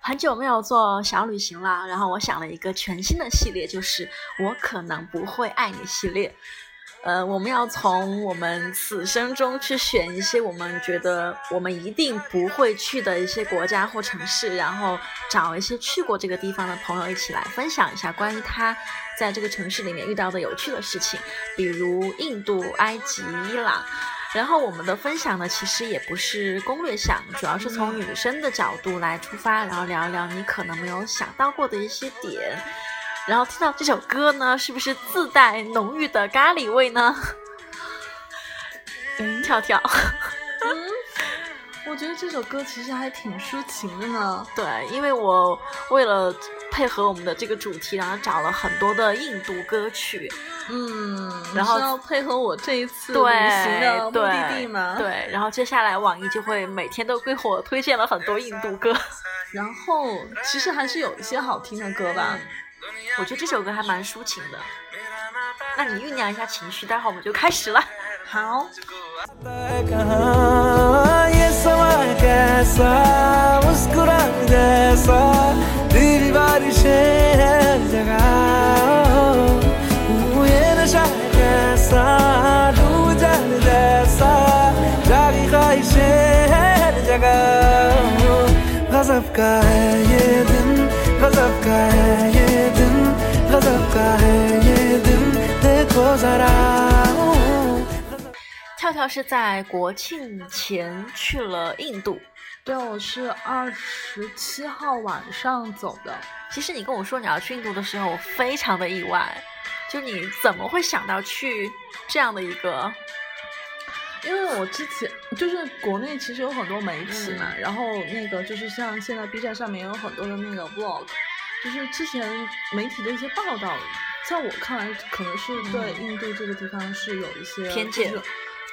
很久没有做小旅行了，然后我想了一个全新的系列，就是我可能不会爱你系列。呃，我们要从我们此生中去选一些我们觉得我们一定不会去的一些国家或城市，然后找一些去过这个地方的朋友一起来分享一下关于他在这个城市里面遇到的有趣的事情，比如印度、埃及、伊朗。然后我们的分享呢，其实也不是攻略项，主要是从女生的角度来出发，然后聊一聊你可能没有想到过的一些点。然后听到这首歌呢，是不是自带浓郁的咖喱味呢？嗯 跳跳，嗯，我觉得这首歌其实还挺抒情的呢。对，因为我为了配合我们的这个主题，然后找了很多的印度歌曲。嗯，然后要配合我这一次旅行的目对的地吗？。对，然后接下来网易就会每天都给我推荐了很多印度歌。然后其实还是有一些好听的歌吧。我觉得这首歌还蛮抒情的。那你酝酿一下情绪，待会儿我们就开始了。好，कैसा डूब जाने जैसा जागी ख्वाहिशें हर जगह गजब का है ये दिन गजब का है ये दिन गजब का है ये दिन देखो जरा ओ, 跳跳是在国庆前去了印度。对，我是二十七号晚上走的。其实你跟我说你要去印度的时候，我非常的意外， 就你怎么会想到去这样的一个？因为我之前就是国内其实有很多媒体嘛，嗯然后那个就是像现在 B 站上面有很多的那个 vlog，就是之前媒体的一些报道，在我看来可能是对嗯印度这个地方是有一些偏见就是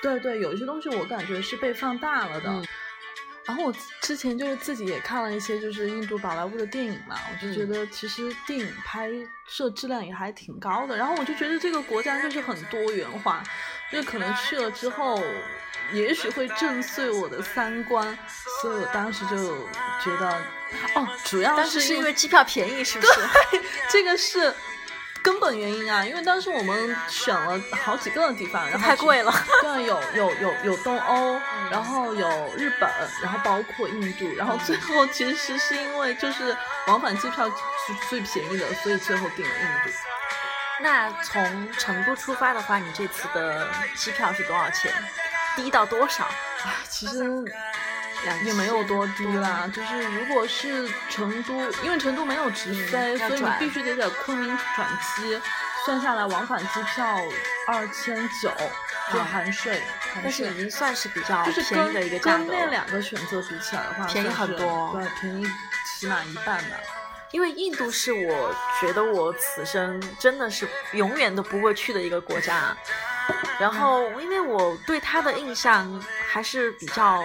对对，有一些东西我感觉是被放大了的。嗯然后我之前就是自己也看了一些就是印度宝莱坞的电影嘛，我就觉嗯得其实电影拍摄质量也还挺高的。然后我就觉得这个国家就是很多元化，就是可能去了之后，也许会震碎我的三观，所以我当时就觉得，哦，主要是是因因为机票便宜，是不是？这个是根本原因啊，因为当时我们选了好几个地方，然后太贵了。对，有有有有东欧，嗯然后有日本，然后包括印度，然后最后其实是因为就是往返机票是最便宜的，所以最后定了印度。那从成都出发的话，你这次的机票是多少钱？低到多少？唉，其实两也没有多低啦，就是如果是成都，因为成都没有直飞，所以你必须得在昆明转机，算下来往返机票二千九，就啊含税，但是已经算是比较便宜的一个价格了。跟那两个选择比起来的话，便宜很多对，便宜起码一半吧。因为印度是我觉得我此生真的是永远都不会去的一个国家，然后因为我对它的印象还是比较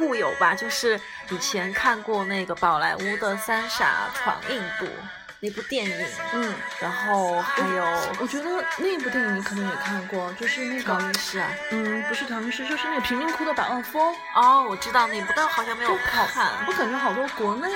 固有吧，就是以前看过那个宝莱坞的《三傻闯印度》那部电影，嗯，然后还有我觉得那部电影你可能也看过，就是那调个音师啊，嗯，不是唐律师，就是那个贫民窟的百万富翁。哦，我知道那部，但好像没有看。我感觉好多国内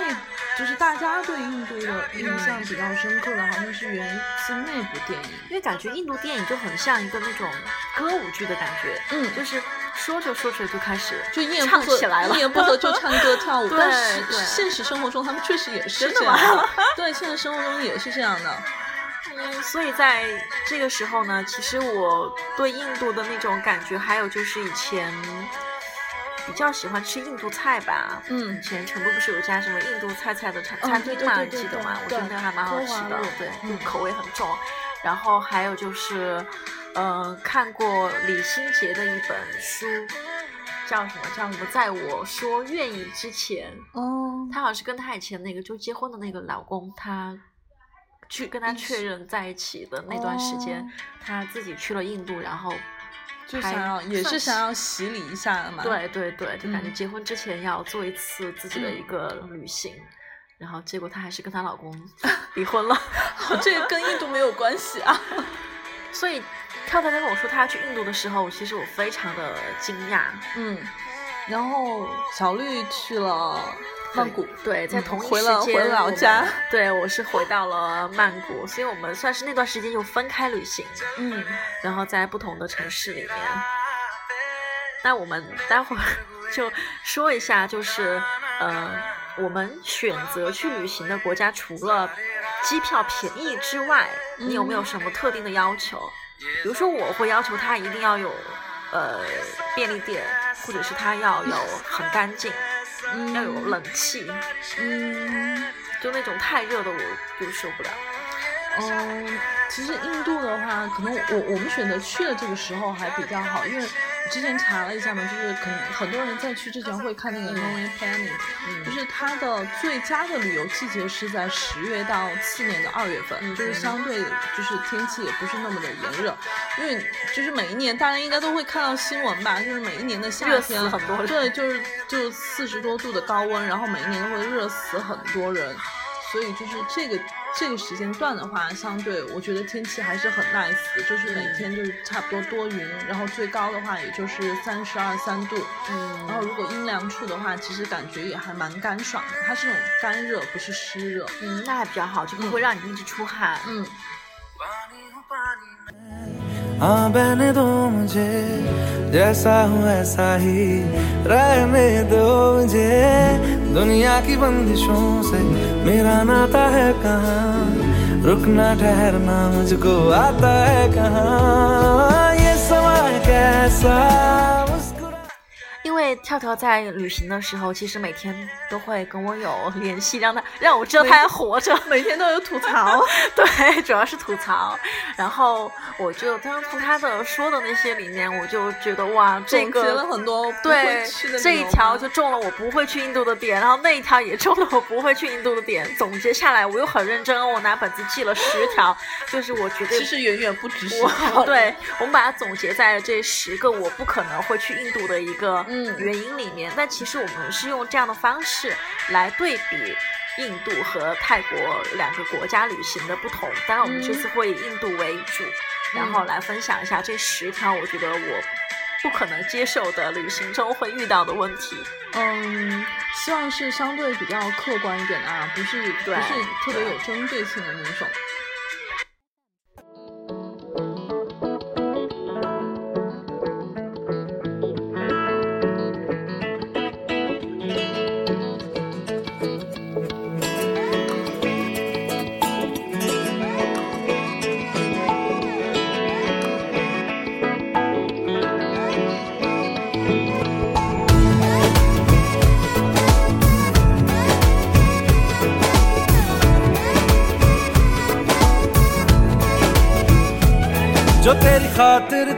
就是大家对印度的印象比较深刻的，好像是源自那部电影。因为感觉印度电影就很像一个那种歌舞剧的感觉，嗯就是说着说着就开始就一言不唱合起来了一言不合就唱歌 跳舞。但是对现实生活中他们确实也是这样的。对，现实生活中也是这样的。嗯，所以在这个时候呢，其实我对印度的那种感觉，还有就是以前比较喜欢吃印度菜吧。嗯以前成都不是有一家什么印度菜菜的餐嗯餐厅嘛？记得吗？我对觉得还蛮好吃的对，嗯口味很重。然后还有就是，呃，看过李心洁的一本书，叫什么？叫什么？在我说愿意之前，哦，她好像是跟她以前那个就结婚的那个老公，她去跟他确认在一起的那段时间，哦她自己去了印度，然后就想要也是想要洗礼一下嘛。对对对，就感觉嗯结婚之前要做一次自己的一个旅行，然后结果她还是跟她老公 离婚了。这跟印度没有关系啊。所以跳跳在跟我说他要去印度的时候，其实我非常的惊讶。嗯，然后小绿去了曼谷，对，在嗯同一时间回了老家。对，我是回到了曼谷，所以我们算是那段时间就分开旅行，嗯然后在不同的城市里面。那我们待会儿 就说一下，就是呃，我们选择去旅行的国家，除了机票便宜之外，你有没有嗯什么特定的要求？比如说，我会要求他一定要有呃便利店，或者是他要有很干净，嗯，要有冷气，嗯。就那种太热的我就受不了。嗯，其实印度的话，可能我我们选择去的这个时候还比较好，因为我之前查了一下嘛，就是可能很多人在去之前会看那个 Lonely Planet，、嗯。就是它的最佳的旅游季节是在十月到次年的二月份，嗯就是相对就是天气也不是那么的炎热，因为就是每一年大家应该都会看到新闻吧，就是每一年的夏天很多人对，就是就四十多度的高温，然后每一年都会热死很多人。所以就是这个这个时间段的话，相对我觉得天气还是很 nice，就是每天就是差不多多云，然后最高的话也就是三十二三度，嗯然后如果阴凉处的话，其实感觉也还蛮干爽的，它是那种干热，不是湿热。嗯，那还比较好，就不会让你一直出汗。嗯，हाँ बहने दो मुझे, जैसा हूँ ऐसा ही रहने दो मुझे। दुनिया की बंदिशों से मेरा नाता है कहाँ, रुकना ठहरना मुझको आता है कहाँ। ये समय कैसा 因为跳跳在旅行的时候，其实每天都会跟我有联系，让他让我知道他还活着。每天都有吐槽。对，主要是吐槽。然后我就当从他的说的那些里面，我就觉得哇，这总结了个。很多对这一条就中了我不会去印度的点，然后那一条也中了我不会去印度的点。总结下来，我又很认真，我拿本子记了十条，就是我觉得其实远远不止十条对我们把它总结在了这十个我不可能会去印度的一个嗯原因里面。但其实我们是用这样的方式来对比印度和泰国两个国家旅行的不同。当然，我们这次会以印度为主，然后来分享一下这十条我觉得我不可能接受的旅行中会遇到的问题。嗯，希望是相对比较客观一点的啊，不是不是特别有针对性的那种。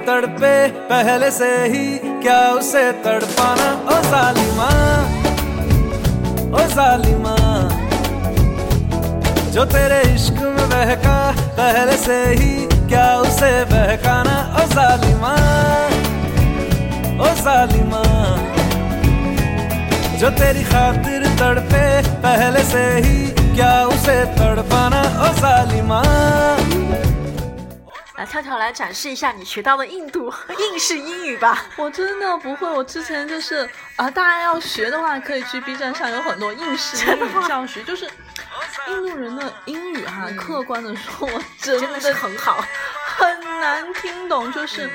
तड़पे पहले से ही, क्या उसे तड़पाना? ओ जालिमा ओ जालिमा, जो तेरे इश्क में बहका पहले से ही, क्या उसे बहकाना? ओ जालिमा ओ जालिमा, जो तेरी खातिर तड़पे 跳跳来展示一下你学到的印度 印式英语吧。我真的不会，我之前就是啊，大家要学的话，可以去 B 站上有很多应试英语教学，就是印度人的英语哈、嗯客观的说，我真真的是很好，很难听懂，就是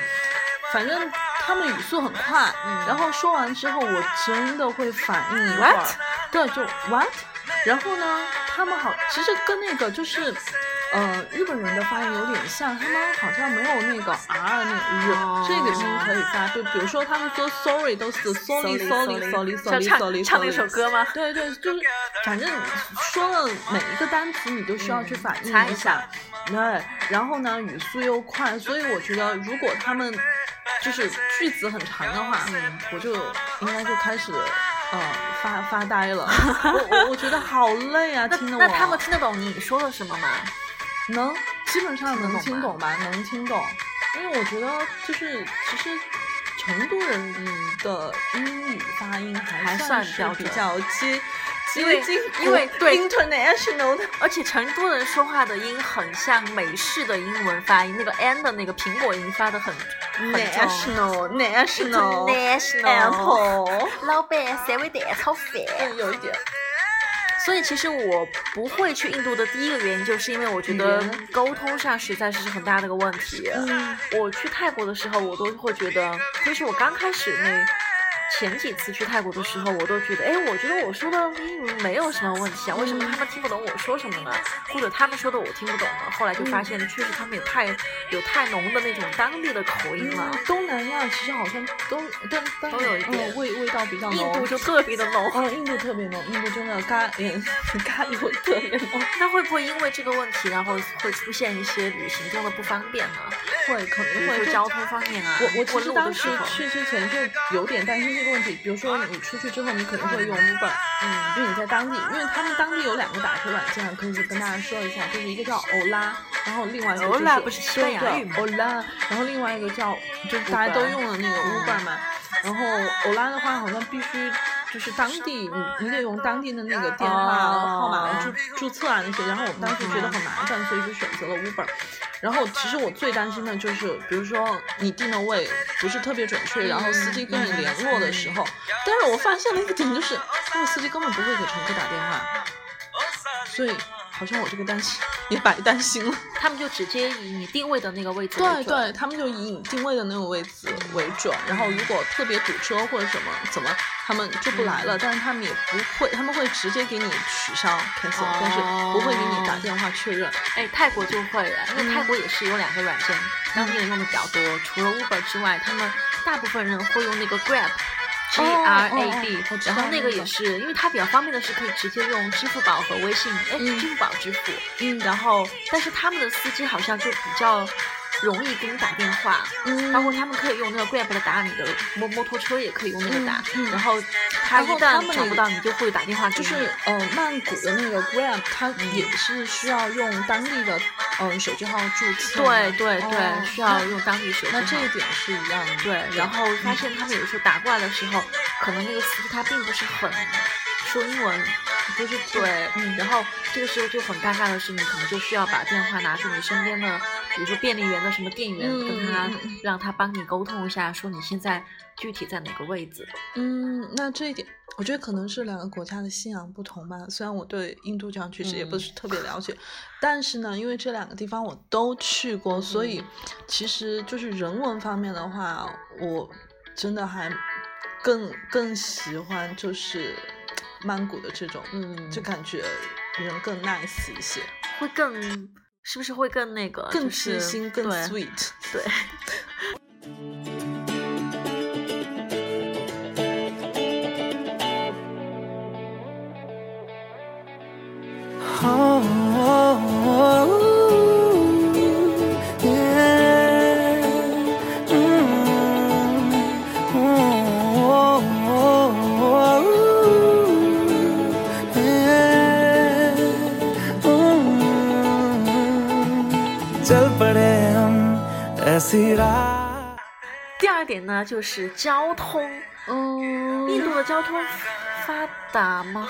反正他们语速很快，嗯然后说完之后，我真的会反应一会儿 What？对，就 what，然后呢，他们好，其实跟那个就是。呃，日本人的发音有点像，他们好像没有那个 r 那个日、哦这个音可以发，就比如说他们说 sorry 都是 sorry sorry sorry 是 sorry 唱 sorry 唱那首歌吗？对对，就是反正说了每一个单词，你都需要去反应一下下。对，然后呢，语速又快，所以我觉得如果他们就是句子很长的话，嗯我就应该就开始呃发发呆了。我我我觉得好累啊，那听得我。那他们听得懂你说的什么吗？能基本上能听懂吧？能听懂。因为我觉得就是其实成都人的英语发音还还算是比较接因为因为对 international 的。而且成都人说话的音很像美式的英文发音，那个 n 的那个苹果音发的很 national national apple，老板，三味蛋炒饭。嗯，有一点。所以其实我不会去印度的第一个原因，就是因为我觉得沟通上实在是很大的一个问题。嗯我去泰国的时候，我都会觉得，就是我刚开始那前几次去泰国的时候，我都觉得，哎，我觉得我说的英语没有什么问题啊，为什么他们听不懂我说什么呢？或者他们说的我听不懂呢？后来就发现，确实他们也太有太浓的那种当地的口音了。嗯，东南亚其实好像都但但都有一点嗯味味道比较浓。印度就特别的浓。嗯，印度特别浓，印度真的咖嗯 咖喱味特别浓。那会不会因为这个问题，然后会出现一些旅行中的不方便呢？会可比能会交通方面啊，我我其实当时去之前就有点担心这个问题，比如说你出去之后，你肯定会用 Uber，嗯，就你在当地，因为他们当地有两个打车软件，可以跟大家说一下，就是一个叫欧拉，然后另外一个就是 Ola 不是西班牙语吗欧拉，然后另外一个叫就是大家都用的那个 Uber 嘛，然后欧拉的话好像必须。就是当地，你你得用当地的那个电话哦号码来注注册啊那些，然后我们当时觉得很麻烦，所以就选择了 Uber。然后其实我最担心的就是，比如说你定的位不是特别准确，然后司机跟你联络的时候，但是我发现了一个点，就是那个司机根本不会给乘客打电话，所以好像我这个担心 也白担心了。他们就直接以你定位的那个位置为对准。对，他们就以你定位的那个位置为准，然后如果特别堵车或者什么怎么，他们就不来了，但是他们也不会，他们会直接给你取消 cancel，、但是不会给你打电话确认。哎，泰国就会啊，因为泰国也是有两个软件，当地人用的比较多。除了 Uber 之外，他们大部分人会用那个 Grab。G R A 哦 B，然后那个也是，因为它比较方便的是可以直接用支付宝和微信，哎，嗯支付宝支付，嗯然后但是他们的司机好像就比较容易给你打电话，嗯包括他们可以用那个 Grab 的打你的摩摩托车，也可以用那个打，然后他一旦找不到你，就会打电话给你。就是呃，曼谷的那个 Grab，它也是需要用当地的嗯、呃手机号注册。对对对，哦需要用当地手机号。那这一点是一样的。对，然后发现他们有时候打过来的时候，可能那个司机他并不是很说英文，不是对，嗯然后这个时候就很尴尬的是，你可能就需要把电话拿出你身边的，比如说便利园的什么店员，嗯跟他让他帮你沟通一下，说你现在具体在哪个位置。嗯，那这一点，我觉得可能是两个国家的信仰不同吧。虽然我对印度这样确实也不嗯是特别了解，但是呢，因为这两个地方我都去过，所以嗯其实就是人文方面的话，我真的还更更喜欢就是曼谷的这种，嗯就感觉人更 nice 一些，会更是不是会更那个更就是贴心，更 sweet。对。第二点呢，就是交通。嗯，印度的交通发达吗？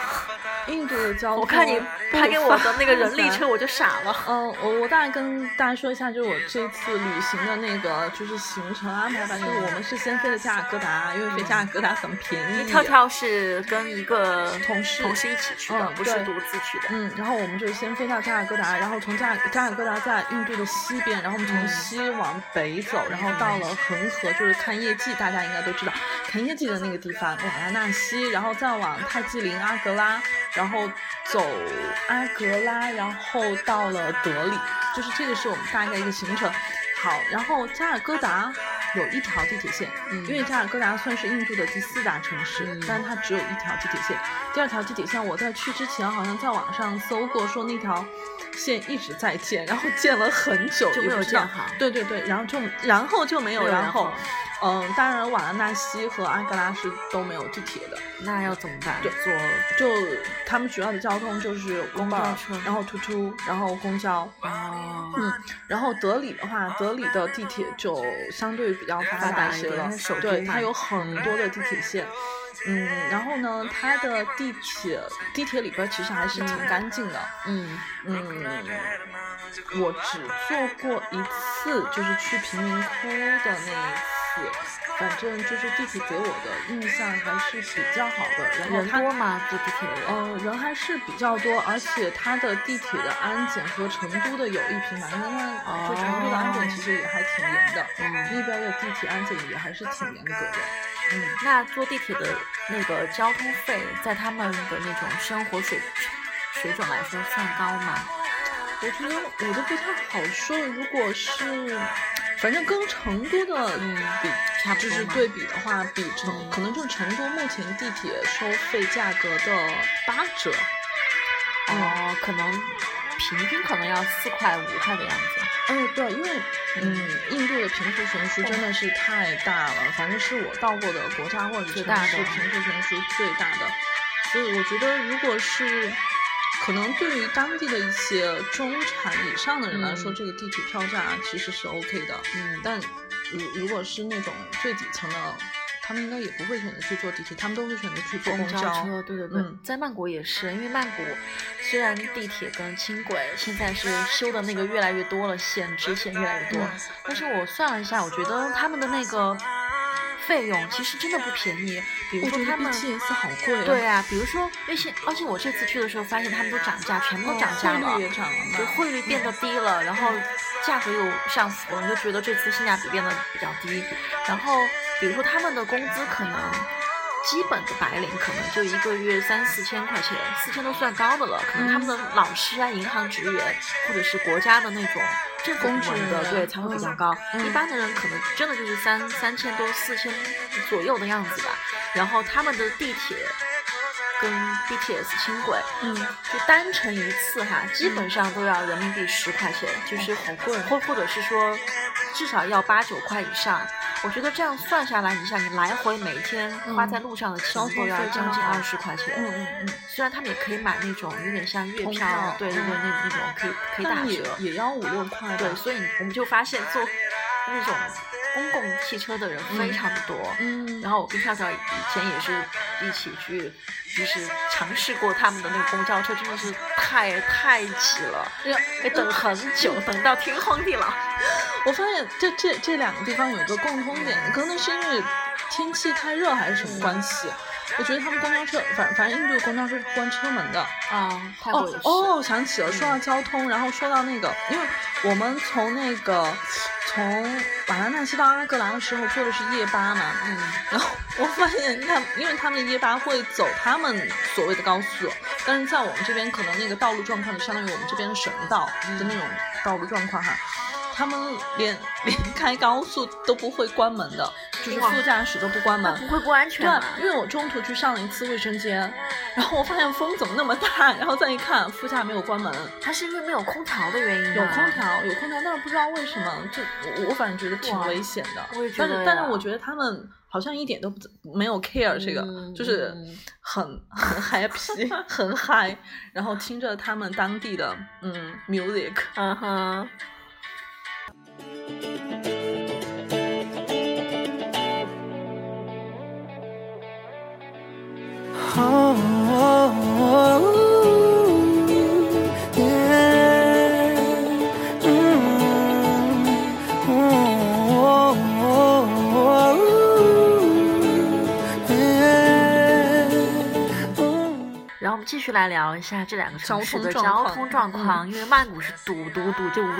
印度的交通，我看你拍给我的 那个人力车，我就傻了。嗯，我我大概跟大家说一下，就是我这次旅行的那个就是行程安排吧。就是我们是先飞的加尔各答，因为飞加尔各答很便宜。跳跳是跟一个同事同事一起去的，嗯不是独自去的。嗯，然后我们就先飞到加尔各答，然后从加尔加尔各答在印度的西边，然后我们从嗯西往北走，然后到了恒河，就是看业绩，大家应该都知道，看业绩的那个地方，瓦拉纳西，然后再往泰姬陵、阿格拉，然后走阿格拉，然后到了德里，就是这个是我们大概一个行程。好，然后加尔各答有一条地铁线，嗯因为加尔各答算是印度的第四大城市，嗯但是它只有一条地铁线。第二条地铁线，我在去之前好像在网上搜过，说那条线一直在建，然后建了很久，就没有建好对对对，然后就然后就没有然后。嗯，当然瓦拉纳西和安哥拉是都没有地铁的。那要怎么办？坐就他们主要的交通就是公交车，然后突突，然后公交。哦。嗯，然后德里的话，德里的地铁就相对比较发达一些了，对，它有很多的地铁线。嗯，嗯然后呢，它的地铁地铁里边其实还是挺干净的。嗯嗯，我只坐过一次，就是去贫民窟的那一次。反正就是地铁给我的印象还是比较好的。然后人多吗？坐地铁的人？嗯，人还是比较多，而且它的地铁的安检和成都的有一拼吧，因为它就成都的安检其实也还挺严的。嗯，那边的地铁安检也还是挺严格的。嗯，那坐地铁的那个交通费，在他们的那种生活水水准来说算高吗？我觉得我都不太好说。如果是，反正跟成都的比，就是对比的话，比成可能就是成都目前地铁收费价格的八折。哦，可能平均可能要四块五块的样子。嗯，对，因为嗯，印度的贫富悬殊真的是太大了，反正是我到过的国家或者是城市贫富悬殊最大的，所以我觉得如果是可能对于当地的一些中产以上的人来说，这个地铁票价其实是 OK 的，嗯，但如如果是那种最底层的。他们应该也不会选择去坐地铁，他们都会选择去坐公交车。对对对，在曼谷也是，因为曼谷虽然地铁跟轻轨现在是修的那个越来越多了，线支线越来越多，但是我算了一下，我觉得他们的那个费用其实真的不便宜。比如说他们 BTS 好贵。对啊，比如说而且而且我这次去的时候发现他们都涨价，全部都涨价了，汇率也涨了就，汇率变得低了，然后价格又上浮了，你就觉得这次性价比变得比较低，然后。比如说他们的工资可能基本的白领可能就一个月三四千块钱，四千都算高的了。可能他们的老师啊、银行职员或者是国家的那种政府部门的，对才会比较高。一般的人可能真的就是三三千多、四千左右的样子吧。然后他们的地铁跟 BTS 轻轨，嗯，就单程一次哈，基本上都要人民币十块钱，就是好贵，或或者是说至少要八九块以上。我觉得这样算下来，你像你来回每天花在路上的钱都要将近二十块钱。嗯嗯嗯。虽然他们也可以买那种有点像月票，对对对，那那种可以可以打折，也要五六块。对，所以我们就发现坐那种公共汽车的人非常的多。嗯。然后我跟跳跳以前也是一起去，就是尝试过他们的那个公交车，真的是太太挤了，得等很久，等到天荒地老。我发现这这这两个地方有一个共通点，可能是因为天气太热还是什么关系？我觉得他们公交车，反反正印度的公交车是关车门的啊。哦哦，想起了，说到交通，然后说到那个，因为我们从那个从瓦拉纳西到阿格兰的时候坐的是夜巴嘛，嗯，然后我发现他，因为他们的夜巴会走他们所谓的高速，但是在我们这边可能那个道路状况就相当于我们这边的省道的那种道路状况哈。他们连连开高速都不会关门的，就是副驾驶都不关门，不会不安全对，因为我中途去上了一次卫生间，然后我发现风怎么那么大，然后再一看副驾没有关门，它是因为没有空调的原因有空调，有空调，但是不知道为什么，就我我反正觉得挺危险的。我也觉得。但是但是我觉得他们好像一点都不没有 care 这个，就是很很 happy 很嗨，然后听着他们当地的嗯 music，嗯哼。然后我们继续来聊一下这两个城市的交通状况，因为曼谷是堵堵堵就无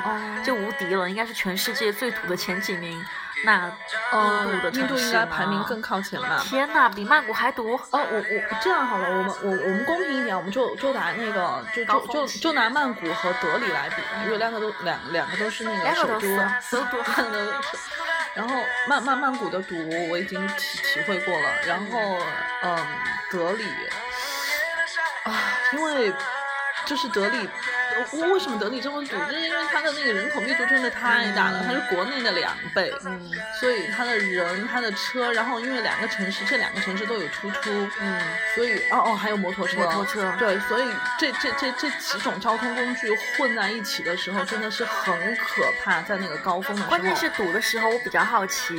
就无敌了，应该是全世界最堵的前几名。那呃，印度的印度应该排名更靠前吧？天哪，比曼谷还毒！哦，我我这样好了，我们我我们公平一点，我们就就拿那个就就就就拿曼谷和德里来比，因为两个都两两个都是那个首都，首都。然后曼曼曼谷的毒我已经体体会过了，然后嗯，德里。啊，因为就是德里为什么德里这么堵？就是因为它的那个人口密度真的太大了，它是国内的两倍，嗯所以它的人、它的车，然后因为两个城市，这两个城市都有突出，嗯，所以哦哦还有摩托车，摩托车对，所以这这这这几种交通工具混在一起的时候，真的是很可怕，在那个高峰的时候。关键是堵的时候，我比较好奇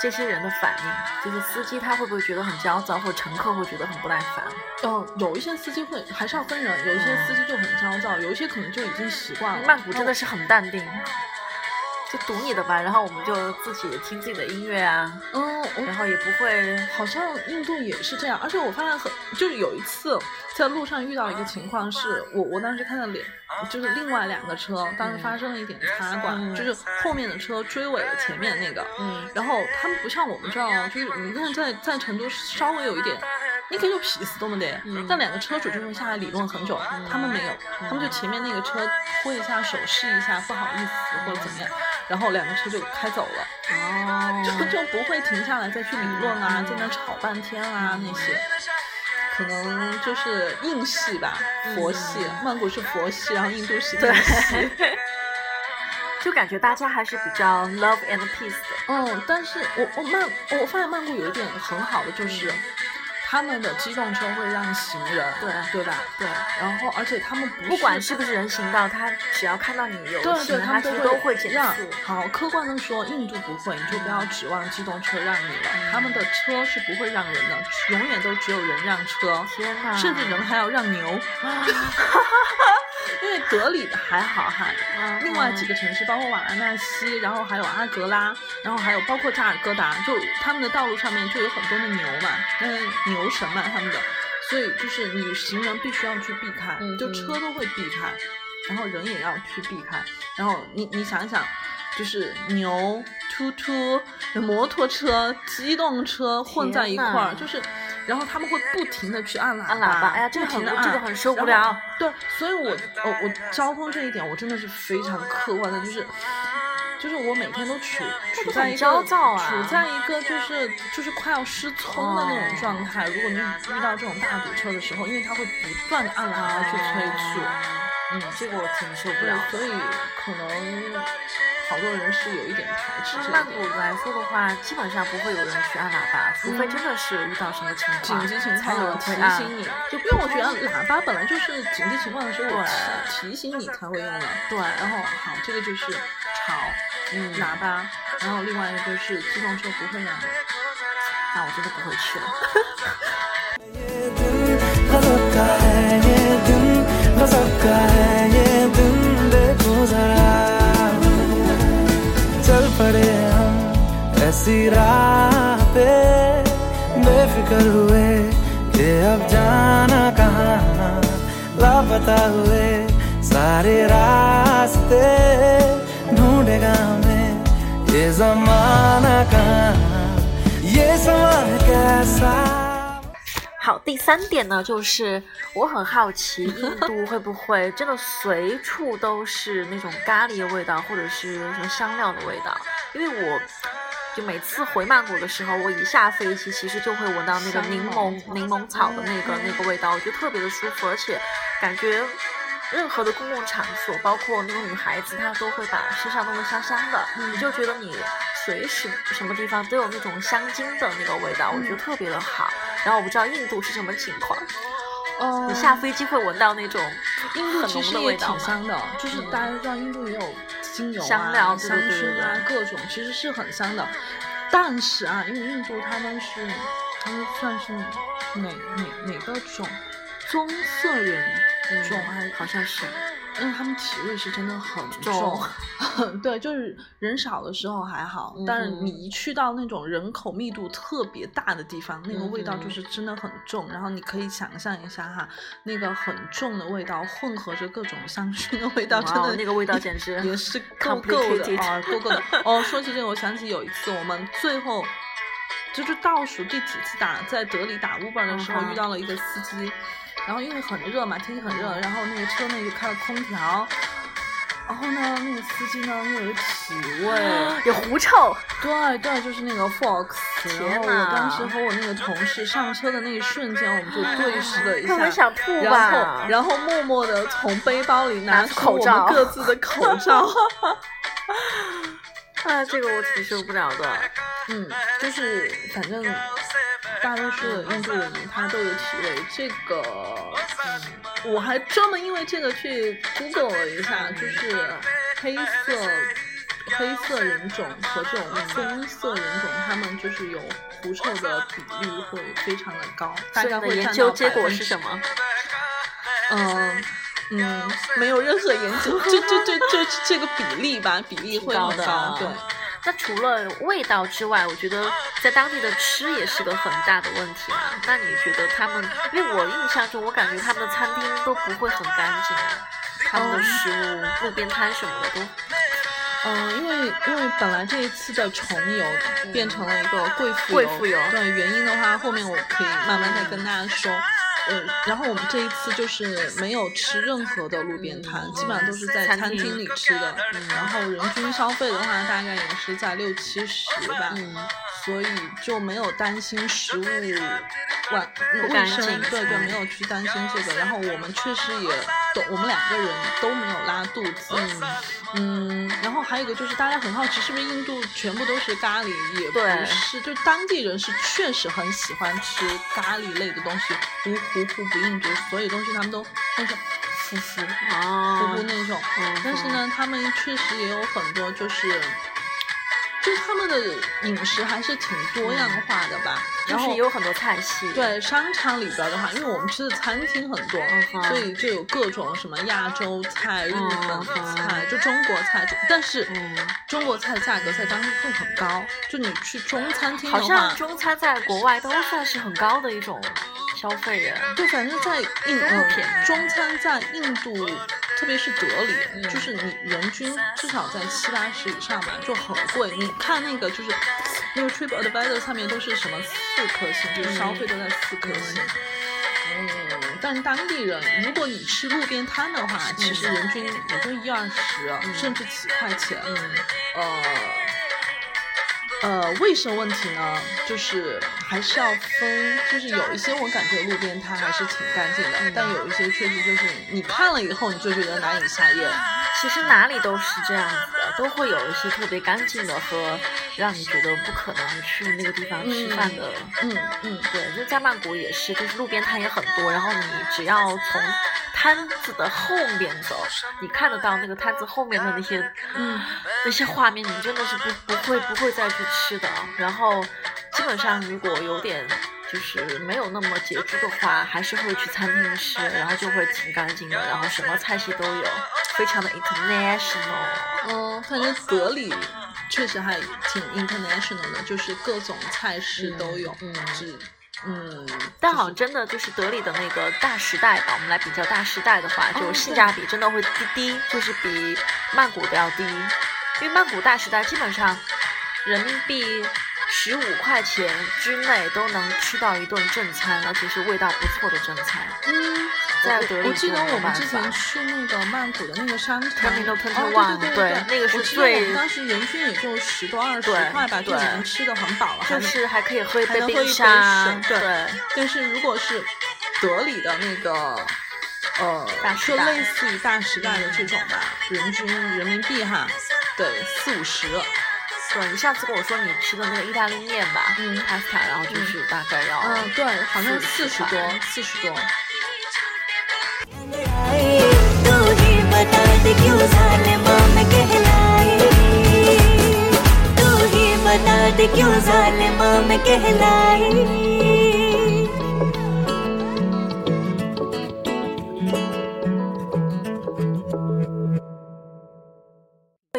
这些人的反应，就是司机他会不会觉得很焦躁，或者乘客会觉得很不耐烦？嗯，有一些司机会还是要分人，有一些司机就很焦躁，有一些可能就已经习惯了。曼谷真的是很淡定，就堵你的吧，然后我们就自己听自己的音乐啊，嗯，然后也不会好像印度也是这样，而且我发现很，就是有一次在路上遇到一个情况是，我我当时看到两，就是另外两个车当时发生了一点擦挂，嗯就是后面的车追尾了前面那个，嗯然后他们不像我们这样，就是你看在在成都稍微有一点。你可以就屁事都没得，嗯但两个车主就会下来理论很久，他们没有，他们就前面那个车挥一下手试一下不好意思或者怎么样，然后两个车就开走了。哦就就不会停下来再去理论啊，在那吵半天啊那些，可能就是印系吧，佛系。曼谷是佛系，然后印度是对印系。就感觉大家还是比较 love and peace 的。嗯，但是我我曼我发现曼谷有一点很好的就是，他们的机动车会让行人，对对吧？对，然后而且他们不不管是不是人行道，他只要看到你有对对，行人，他们都会减让速。。好，客观的说，印度不会，你就不要指望机动车让你了，他们的车是不会让人的，永远都只有人让车，天哪！甚至人还要让牛。因为德里的还好哈，嗯另外几个城市，包括瓦拉纳西，然后还有阿格拉，然后还有包括扎尔各答，就他们的道路上面就有很多的牛嘛，那牛神嘛他们的，所以就是你行人必须要去避开，就车都会避开，然后人也要去避开，然后你你想想，就是牛、突突、摩托车、机动车混在一块儿，就是。然后他们会不停的去按喇叭，按喇叭哎呀这个很这个很受不了对，所以我我我交通这一点我真的是非常客观的，就是就是我每天都处处在一个焦躁啊处在一个就是就是快要失聪的那种状态。如果你遇到这种大堵车的时候，因为它会不断的按喇叭去催促，嗯，这个我挺受不了，。所以可能好多人是有一点排斥这曼个谷来说的话，基本上不会有人去按喇叭，除非嗯真的是遇到什么情况紧，急情才有况提人会按。醒你，就因为我觉得喇叭本来就是紧急情况的时候提提醒你才会用的。对，然后好，这个就是吵，嗯喇叭，然后另外一个就是机动车不会让你。那我真的不会去了。ऐसी राह पे बेफिक्र हुए कि अब जाना कहाँ लापता हुए सारे रास्ते ढूंढेगा हमें ये जमाना कहाँ ये समा कैसा 好，第三点呢，就是我很好奇，印度会不会真的随处都是那种咖喱的味道，或者是什么香料的味道？因为我 就每次回曼谷的时候，我一下飞机，其实就会闻到那个柠檬柠檬草的那个那个味道，我觉得特别的舒服，而且感觉。任何的公共场所，包括那个女孩子，她都会把身上弄得香香的，你就觉得你随时什么地方都有那种香精的那个味道，我觉得特别的好。然后我不知道印度是什么情况，哦你下飞机会闻到那种印度很浓其实也的味道吗？挺香的，就是嗯大家知道印度也有精油啊、香料对香薰啊，各种其实是很香的。但是啊，因为印度他们是他们算是哪哪哪个种？棕色人种还是好像是，因为他们体味是真的很重重，对，就是人少的时候还好，嗯但是你一去到那种人口密度特别大的地方，那个味道嗯就是真的很重。然后你可以想象一下哈，那个很重的味道混合着各种香薰的味道，真的那个味道简直也是 够够的啊，够够的。哦，说起这个，我想起有一次我们最后。就是倒数第几次打在德里打 Uber 的时候遇到了一个司机，然后因为很热嘛，天气很热，然后那个车内就开了空调，然后呢，那个司机呢又有体味，有狐臭，对对，就是那个 Fox，然后我当时和我那个同事上车的那一瞬间，我们就对视了一下，很想吐然后然后默默的从背包里拿出我们各自的口罩。啊，这个我挺受不了的。嗯，就是反正大多数的印度人他都有体味。这个，嗯，我还专门因为这个去 Google 了一下，就是黑色黑色人种和这种棕色人种，他们就是有狐臭的比例会非常的高。大家会研究结果是什么？嗯。嗯，没有任何研究，就就就就 这个比例吧，比例会很高。对，那除了味道之外，我觉得在当地的吃也是个很大的问题啊。那你觉得他们？因为我印象中，我感觉他们的餐厅都不会很干净，他们的食物、路边摊什么的都……嗯，因为因为本来这一次的重游变成了一个贵妇贵妇游，对原因的话，后面我可以慢慢再跟大家说。嗯，然后我们这一次就是没有吃任何的路边摊，基本上都是在餐厅里吃的。嗯，然后人均消费的话，大概也是在六七十吧。嗯，所以就没有担心食物卫卫生，对对，没有去担心这个。然后我们确实也都，我们两个人都没有拉肚子。嗯嗯，然后还有一个就是大家很好奇，是不是印度全部都是咖喱？也不是，就当地人是确实很喜欢吃咖喱类的东西。糊糊糊不印度，所有东西他们都那种糊糊糊糊那种。但是呢，他们确实也有很多就是。就他们的饮食还是挺多样化的吧，然后也有很多菜系。对，商场里边的话，因为我们吃的餐厅很多，所以就有各种什么亚洲菜、日本菜，就中国菜。但是中国菜的价格在当地会很高，就你去中餐厅的话，好像中餐在国外都算是很高的一种消费耶。对，反正在印度，中餐在印度。特别是德里，就是你人均至少在七八十以上吧，就很贵。你看那个就是那个 Trip Advisor 上面都是什么四颗星，就是消费都在四颗星。嗯，但当地人，如果你吃路边摊的话，其实人均也就一二十，甚至几块钱。嗯，呃。呃，卫生问题呢，就是还是要分，就是有一些我感觉路边摊还是挺干净的，但有一些确实就是你看了以后你就觉得难以下咽。其实哪里都是这样子的，都会有一些特别干净的和让你觉得不可能去那个地方吃饭的。嗯嗯，对，就在曼谷也是，就是路边摊也很多，然后你只要从。摊子的后面走，你看得到那个摊子后面的那些，嗯，那些画面，你真的是不不会不会再去吃的。然后，基本上如果有点就是没有那么拮据的话，还是会去餐厅吃，然后就会挺干净的，然后什么菜系都有，非常的 international。嗯，反正德里确实还挺 international 的，就是各种菜式都有。嗯。嗯，但好像真的就是德里的那个大时代吧，我们来比较大时代的话，就性价比真的会低低，就是比曼谷的要低，因为曼谷大时代基本上人民币十五块钱之内都能吃到一顿正餐，而且是味道不错的正餐。嗯。在德里我记得我们之前去那个曼谷的那个商场，哦，对对对，那个是最。我们当时人均也就十多二十块吧，就已经吃的很饱了，就是还可以喝一杯冰沙。对。但是如果是德里的那个，呃，就类似于大时代的这种吧，人均人民币哈，对，四五十。对你上次跟我说你吃的那个意大利面吧，嗯，pasta，然后就是大概要，嗯，对，好像四十多，四十多。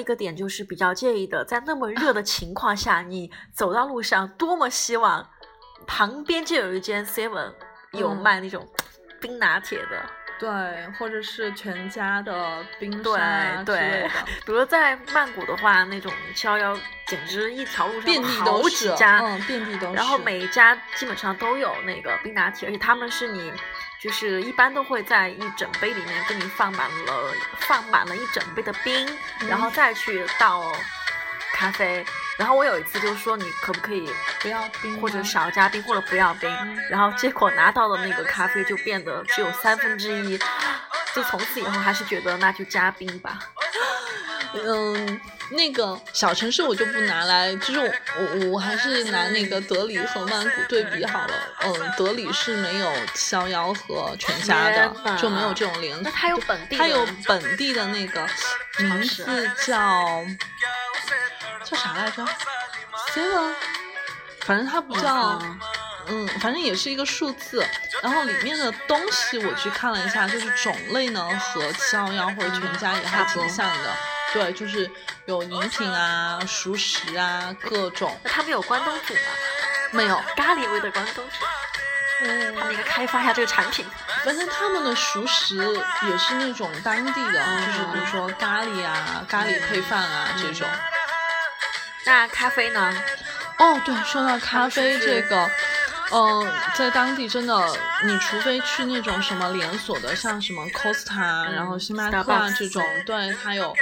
一个点就是比较介意的，在那么热的 情况下，你走到路上，多么希望旁边就有一间 Seven 有卖那种冰拿铁的。对，或者是全家的冰沙之类的。比如在曼谷的话，那种七幺幺简直一条路上好几家，嗯，遍地都是。然后每一家基本上都有那个冰拿铁，而且他们是你，就是一般都会在一整杯里面给你放满了，放满了一整杯的冰，然后再去倒咖啡。然后我有一次就说你可不可以不要冰或者吗少加冰或者不要冰，嗯然后结果拿到的那个咖啡就变得只有三分之一，就从此以后还是觉得那就加冰吧。嗯，那个小城市我就不拿来，就是我我我还是拿那个德里和曼谷对比好了。嗯，德里是没有逍遥和全家的，就没有这种连锁。那它有本地的它有本地的那个名市字叫叫啥来着？seven，反正它不叫。嗯嗯，反正也是一个数字，然后里面的东西我去看了一下，就是种类呢和逍遥或者全家也还挺像的。对，就是有饮品啊、熟食啊，各种。那他们有关东煮吗？没有，咖喱味的关东煮，嗯他们应该开发一下这个产品。反正他们的熟食也是那种当地的，就是比如说咖喱啊、咖喱配饭啊这种。那咖啡呢？哦，对，说到咖啡这个是这个，嗯、在当地真的，你除非去那种什么连锁的，像什么 Costa，、然后星巴克啊这种，对，它有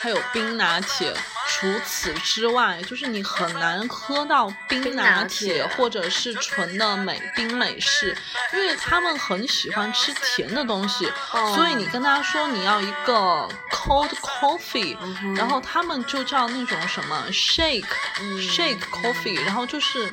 它有冰拿铁。除此之外，就是你很难喝到冰冰拿拿铁或者是纯的美冰美式，因为他们很喜欢吃甜的东西，哦所以你跟他说你要一个 cold coffee，、嗯然后他们就叫那种什么 shake、嗯 shake coffee，然后就是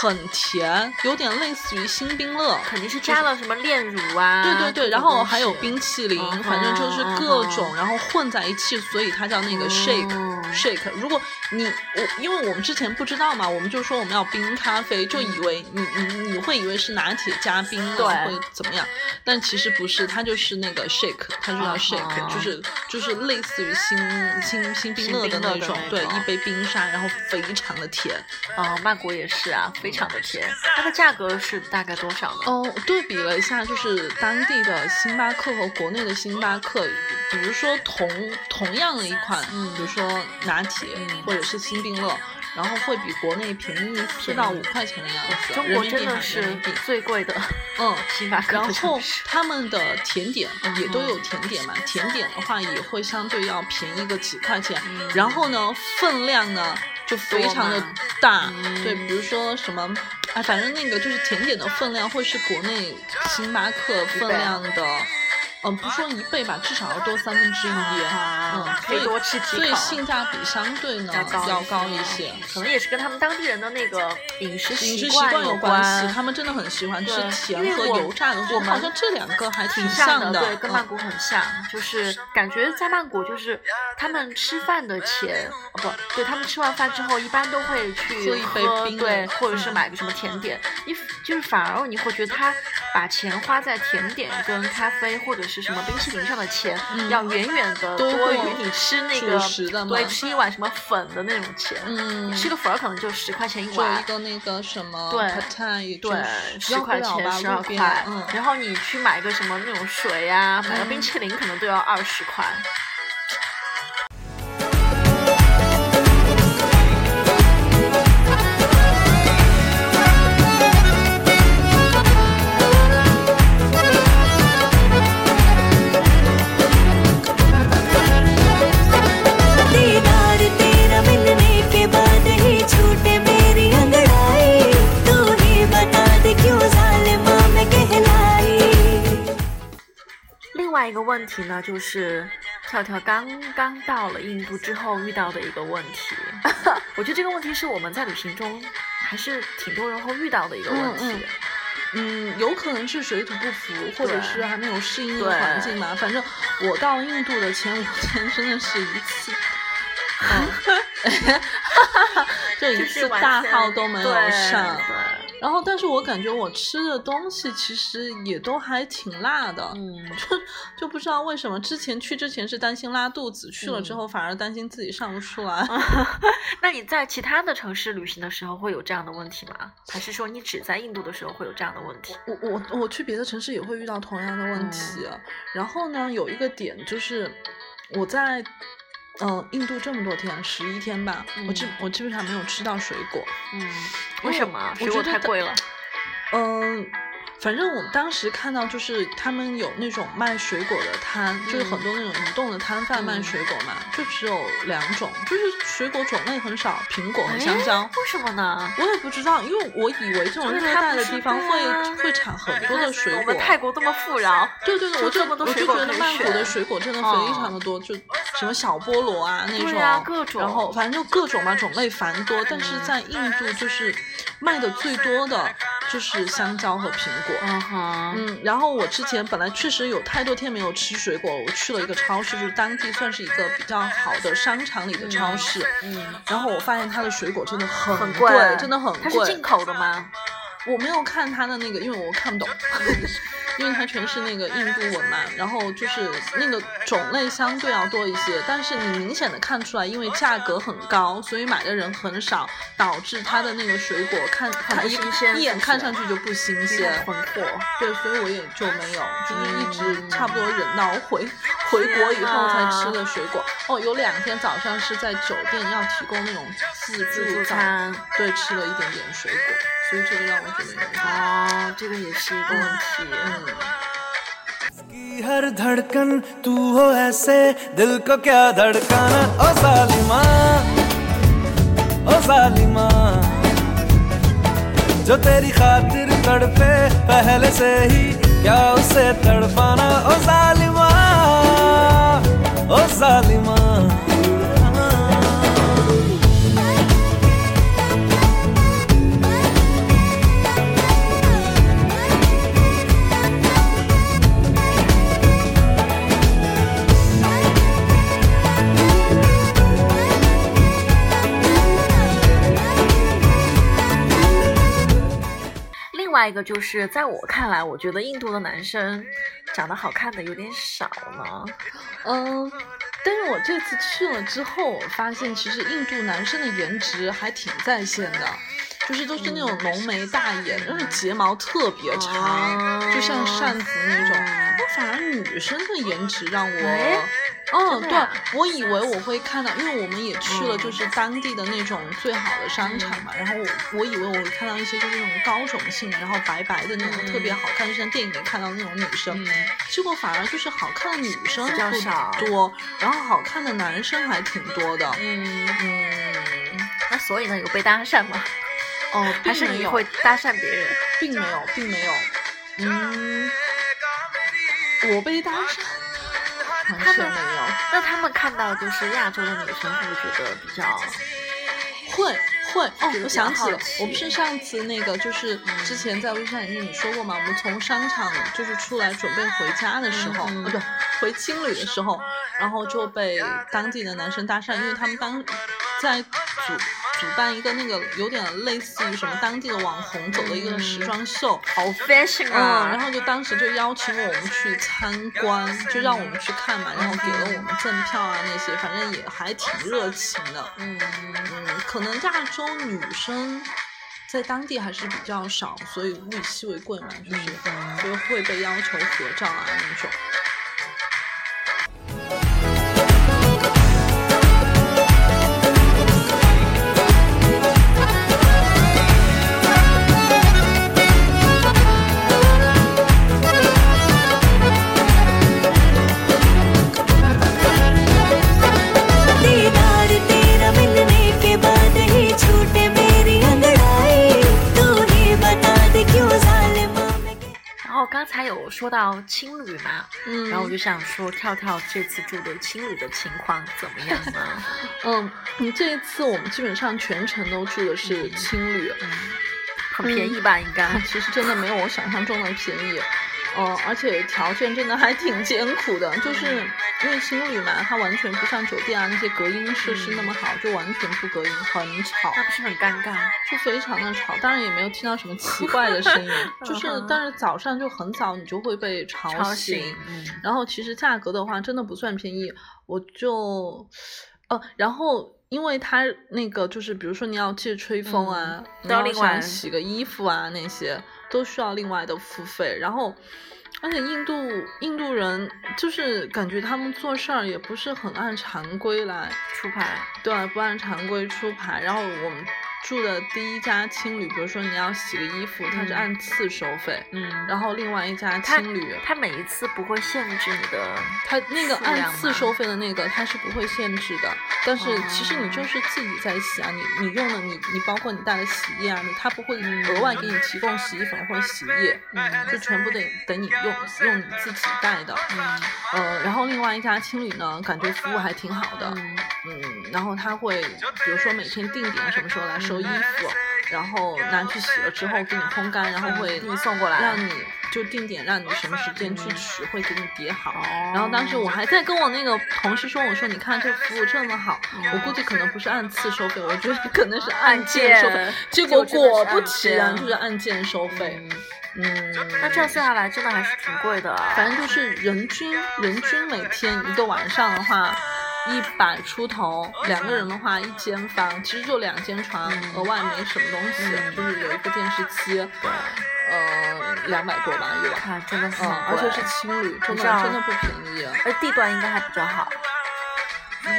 很甜，有点类似于新冰乐。肯定是加了什么炼乳啊。对对对，然后还有冰淇淋，嗯反正就是各种，然后混在一起，所以它叫那个 shake、嗯 shake。如果你我，因为我们之前不知道嘛，我们就说我们要冰咖啡，就以为你你你会以为是拿铁加冰的对会怎么样，但其实不是，它就是那个 shake，它就叫嗯 shake，、嗯就是就是类似于新新新冰乐的那种，对，一杯冰沙，然后非常的甜。哦，曼谷也是啊，非常的甜。它的价格是大概多少呢？哦，对比了一下，就是当地的星巴克和国内的星巴克，比如说同同样的一款，嗯比如说拿铁、嗯或者是星冰乐，然后会比国内便宜四到五块钱的样子。中国真的是比最贵的嗯。星巴克然后他们的甜点也都嗯有甜点嘛，甜点的话也会相对要便宜个几块钱。嗯然后呢，分量呢就非常的大，嗯。对，比如说什么，哎，反正那个就是甜点的分量会是国内星巴克分量的，嗯，不说一倍吧，至少要多三分之一，嗯，可以多吃几口所以性价比相对呢要要高高一些。可能也是跟他们当地人的那个饮食饮食习惯惯有关系，他们真的很喜欢吃对甜和油炸的我们好像这两个还挺挺像的，对，跟嗯曼谷很像，就是感觉在曼谷就是他们吃饭的钱，哦不对，他们吃完饭之后一般都会去喝一杯冰的对，或者是嗯买个什么甜点，你就是反而你会觉得他把钱花在甜点跟咖啡或者是是什么冰淇淋上的钱要远远的多于你吃那个对吃一碗什么粉的那种钱你吃个粉儿可能就十块钱一碗一个那个什么对对十块钱十二块然后你去买个什么那种水啊买个冰淇淋可能都要二十块。外一个问题呢，就是跳跳刚刚到了印度之后遇到的一个问题。我觉得这个问题是我们在旅行中还是挺多人会遇到的一个问题。嗯嗯，有可能是水土不服，或者是还没有适应那个环境吧。反正我到印度的前五天真的是一次，嗯，就一就是次大号都没有对上。对，然后，但是我感觉我吃的东西其实也都还挺辣的，嗯，就就不知道为什么之前去之前是担心拉肚子，去了之嗯后反而担心自己上不出来。那你在其他的城市旅行的时候会有这样的问题吗？还是说你只在印度的时候会有这样的问题？我我我去别的城市也会遇到同样的问题，嗯然后呢，有一个点就是我在嗯、呃印度这么多天，十一天吧，我基嗯我基本上没有吃到水果，嗯，为什么？水果太贵了。嗯、反正我当时看到就是他们有那种卖水果的摊，就是很多那种移动的摊贩卖水果嘛，就只有两种，就是水果种类很少，苹果和香蕉。为什么呢？我也不知道，因为我以为这种热带的地方会会产很多的水果。我们泰国这么富饶，对对对，我就我就觉得曼谷的水果真的非常的多，就什么小菠萝啊那种，各种，然后反正就各种嘛，种类繁多。但是在印度就是卖的最多的就是香蕉和苹果。嗯哼，嗯，然后我之前本来确实有太多天没有吃水果，我去了一个超市，就是当地算是一个比较好的商场里的超市。嗯，然后我发现它的水果真的很贵，真的很贵。它是进口的吗？我没有看它的那个，因为我看不懂。因为它全是那个印度文嘛，然后就是那个种类相对要多一些，但是你明显的看出来，因为价格很高，所以买的人很少，导致它的那个水果看很新鲜，一眼看上去就不新鲜，囤货。对，所以我也就没有，就是一直差不多忍到回回国以后才吃的水果。哦，有两天早上是在酒店要提供那种自助餐，对，吃了一点点水果。所以这个让我觉得有点哦，这个也是一个问题。की हर धड़कन तू हो ऐसे दिल को क्या धड़काना ओ सालिमा ओ सालिमा जो तेरी खातिर तड़पे पहले से ही क्या उसे तड़पाना ओ सालिमा 阿萨里玛另外一个就是在我看来，我觉得印度的男生长得好看的有点少呢。嗯，但是我这次去了之后，发现其实印度男生的颜值还挺在线的，就是都是那种浓眉大眼，但是睫毛特别长，就像扇子那种。反而女生的颜值让我。嗯，对，我以为我会看到，因为我们也去了，就是当地的那种最好的商场嘛。然后我我以为我会看到一些就是那种高种性，然后白白的那种特别好看，就像电影里看到那种女生。结果反而就是好看的女生比较少，多，然后好看的男生还挺多的。嗯嗯。那所以呢，有被搭讪吗？哦，还是你会搭讪别人？并没有，并没有。嗯，我被搭讪。完全没有那他们看到就是亚洲的女生，会不会觉得比较会会哦？我想起了，我不是上次那个就是之前在微信里面你说过嘛？我们从商场就是出来准备回家的时候，不对，回青旅的时候，然后就被当地的男生搭讪，因为他们当在组。主办一个那个有点类似于什么当地的网红走的一个时装秀，好 fashion 啊！然后就当时就邀请我们去参观，就让我们去看嘛，然后给了我们赠票啊那些，反正也还挺热情的。嗯嗯，可能亚洲女生在当地还是比较少，所以物以稀为贵嘛，就是就会被要求合照啊那种。刚才有说到青旅嘛，嗯，然后我就想说，跳跳这次住的青旅的情况怎么样呢？嗯，你这一次我们基本上全程都住的是青旅，嗯，很便宜吧？应该，其实真的没有我想象中的便宜。嗯，而且条件真的还挺艰苦的，就是因为青旅嘛，它完全不像酒店啊那些隔音设施那么好，就完全不隔音，很吵，那不是很尴尬？就非常的吵，当然也没有听到什么奇怪的声音，就是但是早上就很早你就会被吵醒，然后其实价格的话真的不算便宜，我就，呃，然后因为它那个就是比如说你要借吹风啊，你要想洗个衣服啊那些。都需要另外的付费，然后，而且印度印度人就是感觉他们做事儿也不是很按常规来出牌，对，不按常规出牌。然后我们住的第一家青旅，比如说你要洗个衣服，它是嗯。按次收费，嗯，然后另外一家青旅，它每一次不会限制你的，它那个按次收费的那个，它是不会限制的。但是其实你就哦是自己在洗啊，你你用的你你包括你带的洗衣液啊，你它不会额外给你提供洗衣粉或者洗衣液，嗯就全部得等你用用你自己带的。嗯。呃，然后另外一家青旅呢，感觉服务还挺好的，嗯。嗯，然后他会比如说每天定点什么时候来收衣服，然后拿去洗了之后给你烘干，然后会给你送过来让你就定点让你什么时间去取，会给你叠好。哦然后当时我还在跟我那个同事说，我说你看这服务这么好，我估计可能不是按次收费，我觉得可能是按件收费。结果果不其然就是按件收费。嗯嗯，那这样算下来真的还是挺贵的啊。反正就是人均人均每天一个晚上的话，一百出头，两个人的话一间房，其实就两间床，嗯。额外没什么东西，嗯。就是有一个电视机，呃，两百多吧一晚，看真的是嗯，而且是情侣，真的真的不便宜，而地段应该还比较好，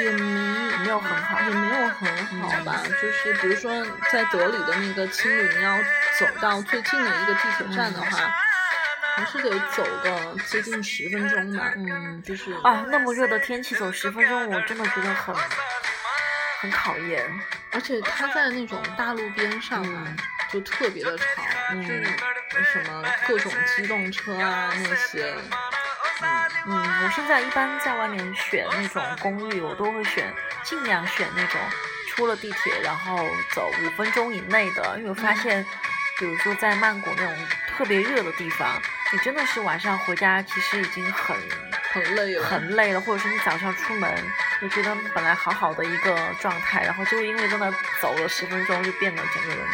也没没有很好。也没有很好吧，嗯就是比如说在德里的那个青旅，你要走到最近的一个地铁站的话。还是得走个接近十分钟吧，嗯，就是啊，那么热的天气走十分钟，我真的觉得很很考验。而且它在那种大路边上啊，嗯就特别的吵，嗯就是什么各种机动车啊那些，嗯，嗯，我现在一般在外面选那种公寓，我都会选尽量选那种出了地铁然后走五分钟以内的，因为我发现，比如说在曼谷那种特别热的地方，你真的是晚上回家其实已经很很累了，很累了，或者是你早上出门，就觉得本来好好的一个状态，然后就因为在那走了十分钟，就变得整个人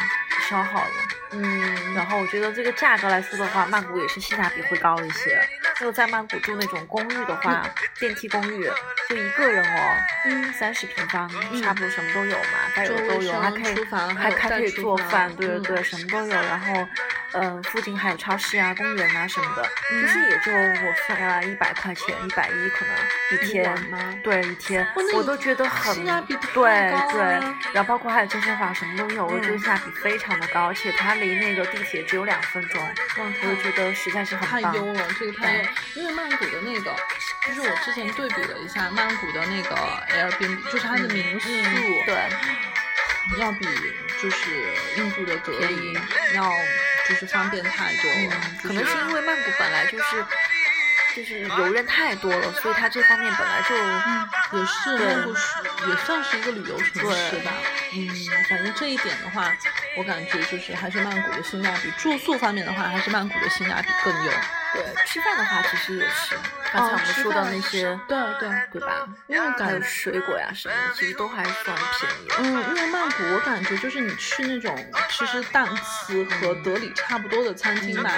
消耗了。嗯，然后我觉得这个价格来说的话，曼谷也是性价比会高一些。因为在曼谷住那种公寓的话，电梯公寓就一个人哦，嗯三十平方，嗯差不多什么都有嘛，该有周围都有，还可以还可以做饭，对对嗯对，什么都有。然后，嗯、附近还有超市啊、公园啊什么的，嗯其实也就我算下来一百块钱，一百一可能一一天对，一天哦我都觉得很对对，然后包括还有健身房什么都有，我觉得嗯。性价比非常的高，而且它离那个地铁只有两分钟，哇我就觉得实在是很棒。太优了，这个太优，因为曼谷的那个，就是我之前对比了一下曼谷的那个 Airbnb，就是它的民宿，嗯对，要比就是印度的德便里宜。要就是方便太多了，嗯，可能是因为曼谷本来就是就是游人太多了，所以它这方面本来就嗯也是曼谷是也算是一个旅游城市吧。嗯，反正这一点的话，我感觉就是还是曼谷的性价比，住宿方面的话，还是曼谷的性价比更优。对吃饭的话，其实也是刚才我们说到那些，对对，对吧？因为还感觉。有水果呀什么的，其实都还算便宜。嗯，因为曼谷我感觉就是你去那种其实档次和德里差不多的餐厅吧，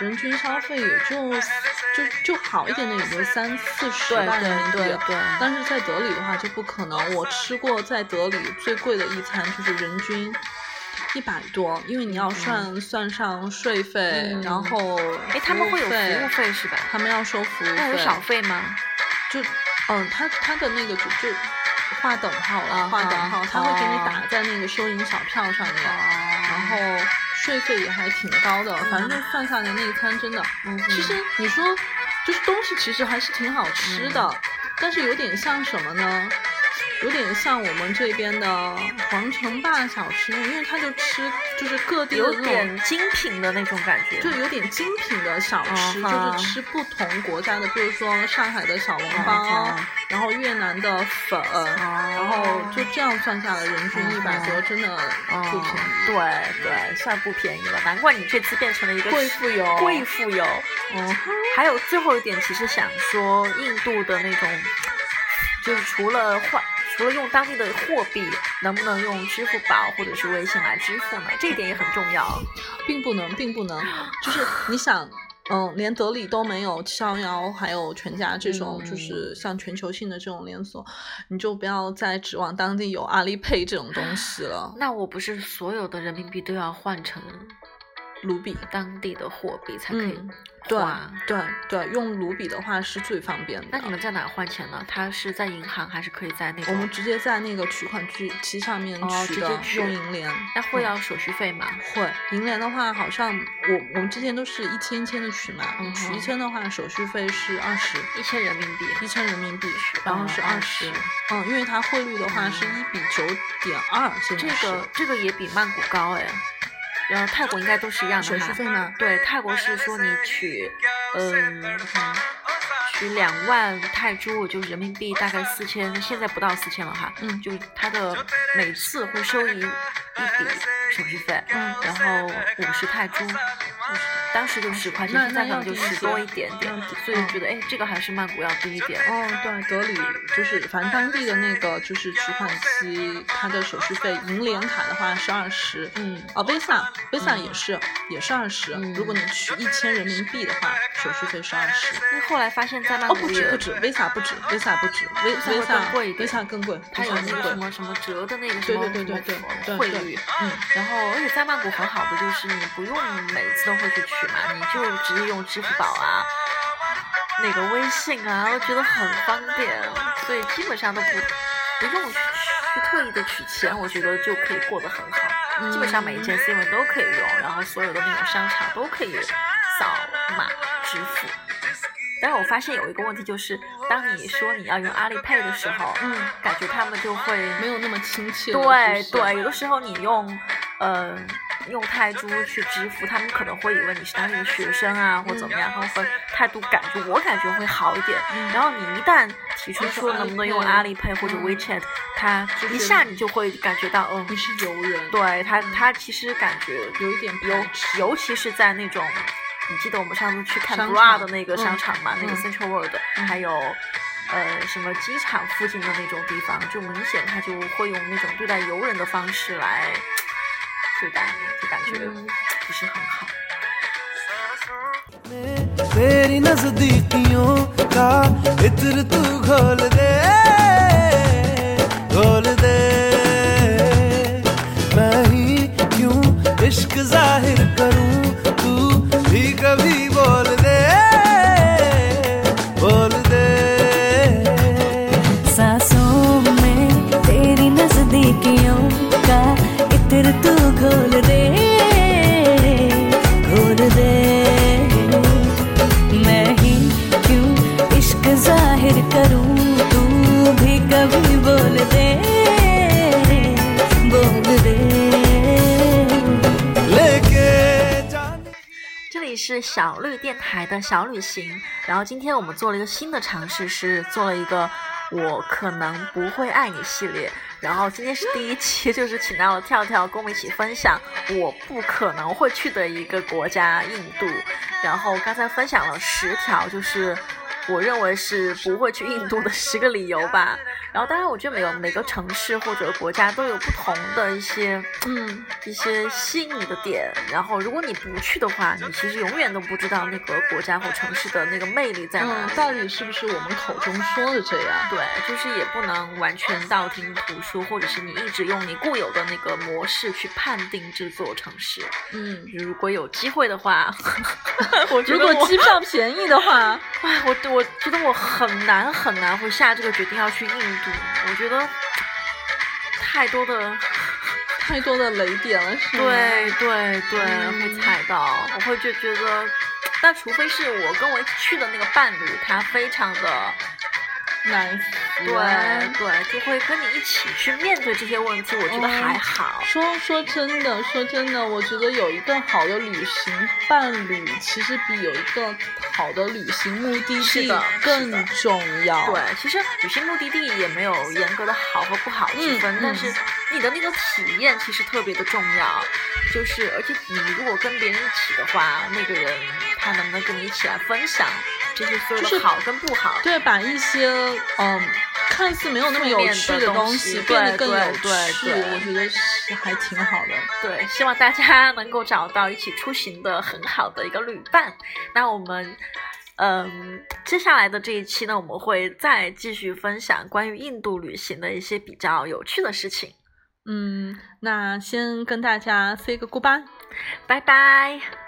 人均消费也就就就好一点的也就三四十万人民币。对对对，但是在德里的话就不可能，我吃过在德里最贵的一餐就是人均一百多，因为你要算、算上税费，嗯然后哎，他们会有服务，费是吧？他们要收服务费，那有小费吗？就嗯，他他的那个就就划等号了，啊划等号，啊他会给你哦打在那个收银小票上面，然然后税费也还挺高的，反正就算下来那一餐真的，嗯其实你说就是东西其实还是挺好吃的，嗯但是有点像什么呢？有点像我们这边的皇城坝小吃那种，因为它就吃就是各地的有点精品的那种感觉。就有点精品的小吃，嗯就是吃不同国家的，比如说上海的小笼嗯包，哼然后越南的粉，然后就这样算下来，人均一百多，真的不便宜。对对，算不便宜了，难怪你这次变成了一个贵妇游贵妇游。嗯，还有最后一点，其实想说印度的那种，就是除了换，除了用当地的货币，能不能用支付宝或者是微信来支付呢？这一点也很重要。并不能，并不能，就是你想。嗯，连德里都没有七幺幺，还有全家这种，嗯就是像全球性的这种连锁，你就不要再指望当地有阿里 pay 这种东西了。那我不是所有的人民币都要换成卢比。当地的货币才可以嗯对。对对，用卢比的话是最方便的。那你们在哪儿换钱呢？它是在银行还是可以在那个？我们直接在那个取款机机上面哦取的，直接取用银联。嗯那会要手续费吗？会银联的话，好像我我们之前都是一千一千的取嘛，嗯取一千的话手续费是二十，一千人民币。一千人民币，然后是哦二十、嗯，因为它汇率的话是一比九点二，现这在是个这个也比曼谷高哎，然后泰国应该都是一样的手续哈费吗？对，泰国是说你取，嗯，取两万泰铢，就是人民币大概四千，现在不到四千了哈。嗯就是它的每次会收一一笔手续费，嗯然后五十泰铢，当时就十块钱，那现在可能就十多一点点，所以嗯觉得哎，这个还是曼谷要低一点。哦，对，德里就是反正当地的那个就是取款机，它的手续费，银联卡的话是二十，嗯哦，Visa Visa 也是、也是二十、嗯如果你取一千人民币的话，手续费是二十。因为后来发现，在曼哦，谷哦不止不止，Visa 不止，Visa 不止 Visa 更贵一点 Visa 更贵，它有那个什么什么折的那个什对么对对对对对汇率，嗯，然后而且在曼谷很好的就是你不用每次都会去取嘛，你就直接用支付宝啊。那个微信啊，我觉得很方便，所以基本上都不不用去去特意的取钱，我觉得就可以过得很好。基本上每一件 C 文都可以用，然后所有的那种商场都可以扫码支付。但是我发现有一个问题，就是当你说你要用阿里 Pay 的时候，嗯，感觉他们就会没有那么亲切对对，有的时候你用呃用泰铢去支付，他们可能会以为你是当地的学生啊，或怎么样，他们会态度感觉我感觉会好一点。嗯。然后你一旦提出说能不能用 Alipay 阿里 Pay 或者嗯。WeChat，他一下你就会感觉到，嗯，你是游人，对他他其实感觉有一点尤尤其是在那种，你记得我们上次去看 Bra 的那个嗯商场嘛，那个嗯。Central World，、嗯。还有呃什么机场附近的那种地方，就明显他就会用那种对待游人的方式来对待你，就感觉嗯不是很好。 तेरी नजदीकियों का इत्र तू खोल दे खोल दे मैं ही क्यों इश्क जाहिर करूं तू 是小绿电台的小旅行，然后今天我们做了一个新的尝试，是做了一个我可能不会爱你系列。然后今天是第一期，就是请到了跳跳跟我们一起分享我不可能会去的一个国家——印度。然后刚才分享了十条，就是我认为是不会去印度的十个理由吧。然后当然，我觉得每个每个城市或者国家都有不同的一些嗯，一些吸引你的点，然后如果你不去的话，你其实永远都不知道那个国家或城市的那个魅力在哪到底是不是我们口中说的这样？对，就是也不能完全道听途说，或者是你一直用你固有的那个模式去判定这座城市。嗯，如果有机会的话，如果机票 便宜的话，哎，我我 觉得我很难很难会下这个决定要去印度。我觉得太多的 太多的雷点了，是吗？对对对，嗯会踩到，我会就觉得，但除非是我跟我一起去的那个伴侣，他非常的难对对，就会跟你一起去面对这些问题，我觉得还好。说说真的，说真的，我觉得有一个好的旅行伴侣，其实比有一个好的旅行目的地更重要。对，其实旅行目的地也没有严格的好和不好之分，嗯但是你的那个体验其实特别的重要。就是，而且你如果跟别人一起的话，那个人他能不能跟你一起来分享这些所有就是的好跟不好？对，把一些嗯看似没有那么有趣的东东西变得更有趣，对对对我觉得是还挺好的。对，希望大家能够找到一起出行的很好的一个旅伴。那我们，嗯，接下来的这一期呢，我们会再继续分享关于印度旅行的一些比较有趣的事情。嗯，那先跟大家 say 个 goodbye。拜拜。